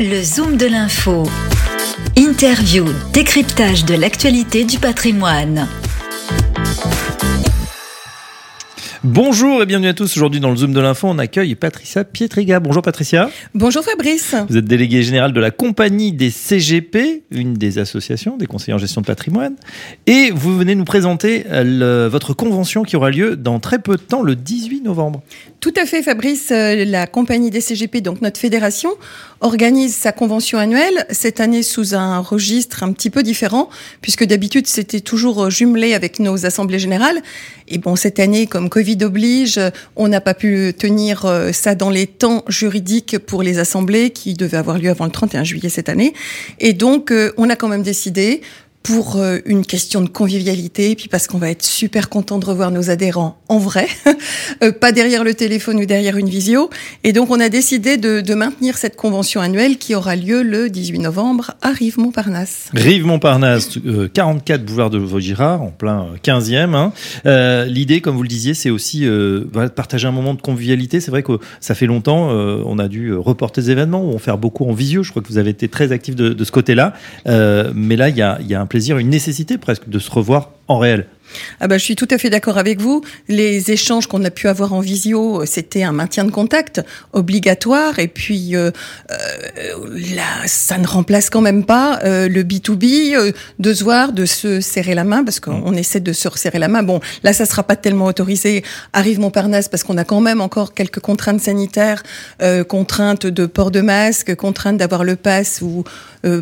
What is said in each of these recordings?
Le Zoom de l'info. Interview, décryptage de l'actualité du patrimoine. Bonjour et bienvenue à tous. Aujourd'hui dans le Zoom de l'info, on accueille Patricia Pietriga. Bonjour Patricia. Bonjour Fabrice. Vous êtes déléguée générale de la compagnie des CGP, une des associations des conseillers en gestion de patrimoine. Et vous venez nous présenter le, votre convention qui aura lieu dans très peu de temps, le 18 novembre. Tout à fait Fabrice. Euh, la compagnie des CGP, donc notre fédération, organise sa convention annuelle, cette année sous un registre un petit peu différent, puisque d'habitude c'était toujours jumelé avec nos assemblées générales. Et bon, cette année, comme Covid oblige, on n'a pas pu tenir euh, ça dans les temps juridiques pour les assemblées qui devaient avoir lieu avant le 31 juillet cette année. Et donc, euh, on a quand même décidé pour euh, une question de convivialité, puis parce qu'on va être super content de revoir nos adhérents en vrai, euh, pas derrière le téléphone ou derrière une visio. Et donc on a décidé de, maintenir cette convention annuelle qui aura lieu le 18 novembre à Rive-Montparnasse. Rive-Montparnasse, euh, 44 boulevard de Vaugirard, en plein 15e. Hein. Euh, L'idée, comme vous le disiez, c'est aussi euh, partager un moment de convivialité. C'est vrai que ça fait longtemps, on a dû reporter des événements, ou en faire beaucoup en visio. Je crois que vous avez été très actif de, de ce côté-là. mais là, il y a, y a un plaisir une nécessité presque de se revoir en réel. Ah bah, je suis tout à fait d'accord avec vous. Les échanges qu'on a pu avoir en visio, c'était un maintien de contact obligatoire. Et puis, euh, euh, là, ça ne remplace quand même pas euh, le B2B, euh, de se voir, de se serrer la main, parce qu'on essaie de se resserrer la main. Bon, là, ça sera pas tellement autorisé. Arrive Montparnasse, parce qu'on a quand même encore quelques contraintes sanitaires, contraintes de port de masque, contraintes d'avoir le pass ou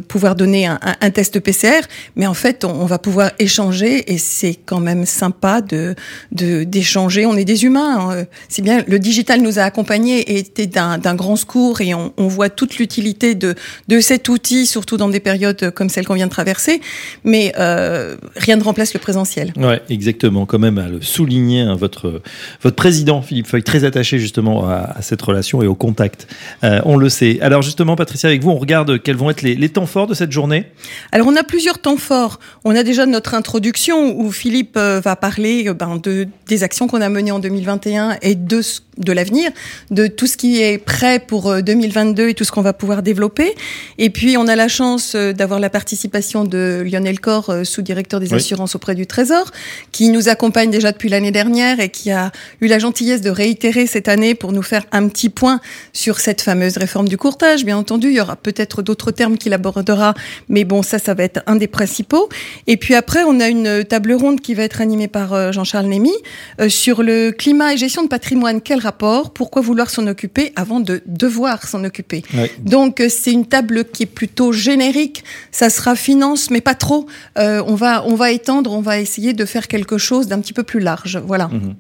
pouvoir donner un, un, un, test PCR. Mais en fait, on, on va pouvoir échanger et c'est quand même sympa de d'échanger. on est des humains. Hein. C'est bien. Le digital nous a accompagnés et était d'un grand secours et on, on voit toute l'utilité de de cet outil, surtout dans des périodes comme celle qu'on vient de traverser. Mais euh, rien ne remplace le présentiel. Ouais, exactement. Quand même à le souligner, hein, votre votre président Philippe Feuille très attaché justement à, à cette relation et au contact. Euh, on le sait. Alors justement, Patricia, avec vous, on regarde quels vont être les, les temps forts de cette journée. Alors on a plusieurs temps forts. On a déjà notre introduction où Philippe euh, va parler ben, de, des actions qu'on a menées en 2021 et de, de l'avenir, de tout ce qui est prêt pour 2022 et tout ce qu'on va pouvoir développer. Et puis on a la chance d'avoir la participation de Lionel Corr, sous-directeur des oui. assurances auprès du Trésor, qui nous accompagne déjà depuis l'année dernière et qui a eu la gentillesse de réitérer cette année pour nous faire un petit point sur cette fameuse réforme du courtage. Bien entendu, il y aura peut-être d'autres termes qu'il abordera, mais bon, ça, ça va être un des principaux. Et puis après, on a une table ronde qui va être animée par Jean-Charles Némy euh, sur le climat et gestion de patrimoine. Quel rapport Pourquoi vouloir s'en occuper avant de devoir s'en occuper ouais. Donc c'est une table qui est plutôt générique. Ça sera finance, mais pas trop. Euh, on va on va étendre, on va essayer de faire quelque chose d'un petit peu plus large. Voilà. Mmh.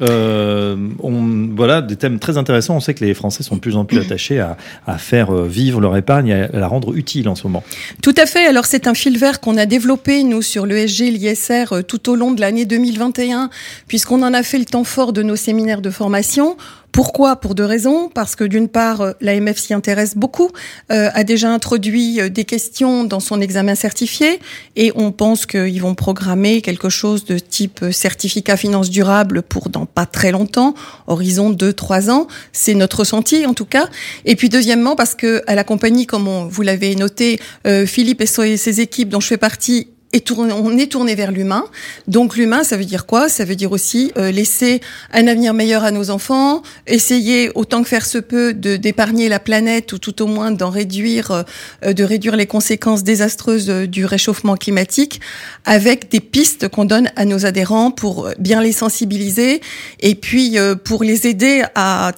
Euh, on, voilà des thèmes très intéressants. On sait que les Français sont de plus en plus attachés à, à faire vivre leur épargne à la rendre utile en ce moment. Tout à fait. Alors c'est un fil vert qu'on a développé nous sur l'ESG, l'ISR tout au long de l'année 2021, puisqu'on en a fait le temps fort de nos séminaires de formation. Pourquoi? Pour deux raisons. Parce que d'une part, l'AMF s'y intéresse beaucoup, euh, a déjà introduit des questions dans son examen certifié et on pense qu'ils vont programmer quelque chose de type certificat finance durable pour dans pas très longtemps, horizon 2-3 ans. C'est notre ressenti en tout cas. Et puis deuxièmement, parce que à la compagnie, comme vous l'avez noté, euh, Philippe et ses équipes dont je fais partie est tourné, on est tourné vers l'humain. Donc l'humain, ça veut dire quoi? Ça veut dire aussi euh, laisser un avenir meilleur à nos enfants, essayer autant que faire se peut de d'épargner la planète ou tout au moins d'en réduire, euh, de réduire les conséquences désastreuses du réchauffement climatique, avec des pistes qu'on donne à nos adhérents pour bien les sensibiliser et puis euh, pour les aider à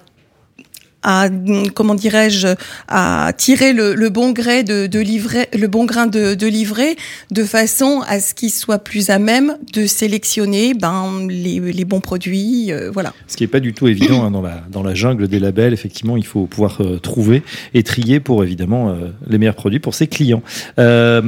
à comment dirais-je à tirer le, le, bon gré de, de livrer le bon grain de, de livrer de façon à ce qu'il soit plus à même de sélectionner ben les, les bons produits euh, voilà. Ce qui est pas du tout évident hein, dans la dans la jungle des labels effectivement il faut pouvoir euh, trouver et trier pour évidemment euh, les meilleurs produits pour ses clients. Euh,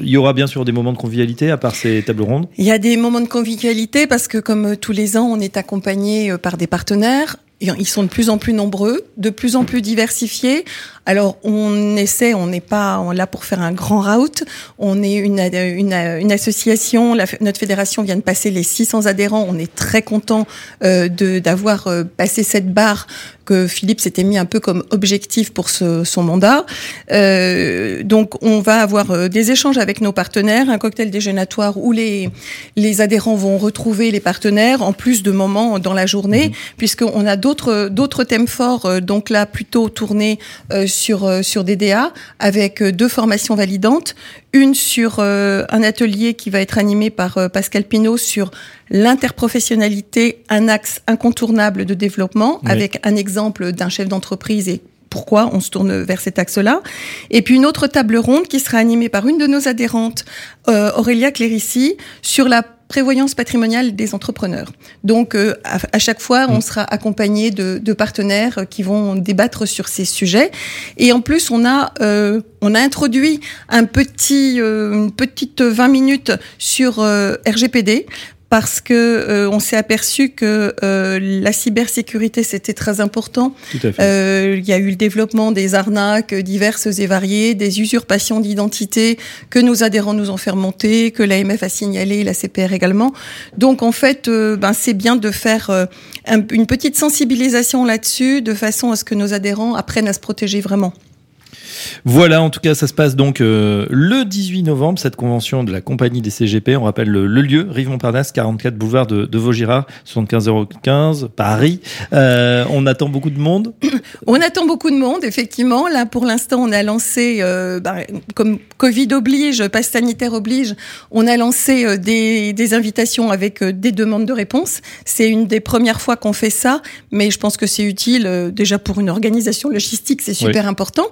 il y aura bien sûr des moments de convivialité à part ces tables rondes? Il y a des moments de convivialité parce que comme tous les ans on est accompagné par des partenaires ils sont de plus en plus nombreux, de plus en plus diversifiés, Alors on essaie, on n'est pas là pour faire un grand route. On est une, une, une association, notre fédération vient de passer les 600 adhérents. On est très content euh, d'avoir euh, passé cette barre que Philippe s'était mis un peu comme objectif pour ce, son mandat. Euh, donc on va avoir euh, des échanges avec nos partenaires, un cocktail déjeunatoire où les, les adhérents vont retrouver les partenaires en plus de moments dans la journée, mmh. puisqu'on a d'autres d'autres thèmes forts, euh, donc là plutôt tournés euh, sur, sur DDA, avec deux formations validantes, une sur un atelier qui va être animé par Pascal Pinault sur l'interprofessionnalité, un axe incontournable de développement, avec un exemple d'un chef d'entreprise et pourquoi on se tourne vers cet axe-là. Et puis une autre table ronde qui sera animée par une de nos adhérentes, euh, Aurélia Clérici, sur la prévoyance patrimoniale des entrepreneurs. Donc, euh, à, chaque fois, on mm. sera accompagné de, de, partenaires qui vont débattre sur ces sujets. Et en plus, on a euh, on a introduit un petit une petite 20 minutes sur RGPD parce que euh, on s'est aperçu que euh, la cybersécurité c'était très important. Euh, il y a eu le développement des arnaques diverses et variées, des usurpations d'identité que nos adhérents nous ont fait remonter, que l'AMF a signalé, la CPR également. Donc en fait, ben c'est bien de faire une petite sensibilisation là-dessus, de façon à ce que nos adhérents apprennent à se protéger vraiment. Voilà, en tout cas, ça se passe donc euh, le 18 novembre, cette convention de la compagnie des CGP. On rappelle le, lieu, Rive-Montparnasse, 44 boulevard de, de Vaugirard, 75015, Paris. Euh, on attend beaucoup de monde On attend beaucoup de monde, effectivement. Là, pour l'instant, on a lancé, euh, bah, comme Covid oblige, passe sanitaire oblige, on a lancé des, des, invitations avec des demandes de réponse. C'est une des premières fois qu'on fait ça, mais je pense que c'est utile déjà pour une organisation logistique, c'est super important.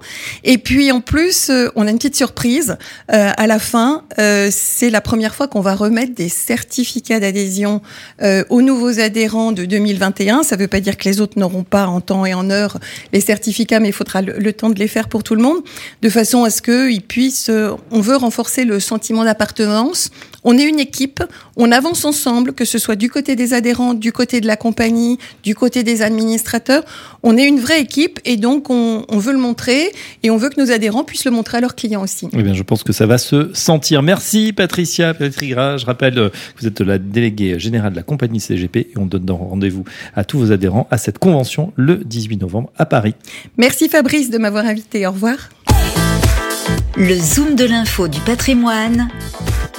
Et et puis en plus, euh, on a une petite surprise euh, à la fin. Euh, c'est la première fois qu'on va remettre des certificats d'adhésion aux nouveaux adhérents de 2021. Ça ne veut pas dire que les autres n'auront pas en temps et en heure les certificats, mais il faudra le, temps de les faire pour tout le monde, de façon à ce qu'ils puissent. on veut renforcer le sentiment d'appartenance. On est une équipe, on avance ensemble, que ce soit du côté des adhérents, du côté de la compagnie, du côté des administrateurs. On est une vraie équipe et donc on, on veut le montrer et on veut que nos adhérents puissent le montrer à leurs clients aussi. Eh bien, je pense que ça va se sentir. Merci Patricia Petrigra. Je rappelle que vous êtes la déléguée générale de la compagnie CGP et on donne rendez-vous à tous vos adhérents à cette convention le 18 novembre à Paris. Merci Fabrice de m'avoir invité. Au revoir. Le Zoom de l'info du patrimoine,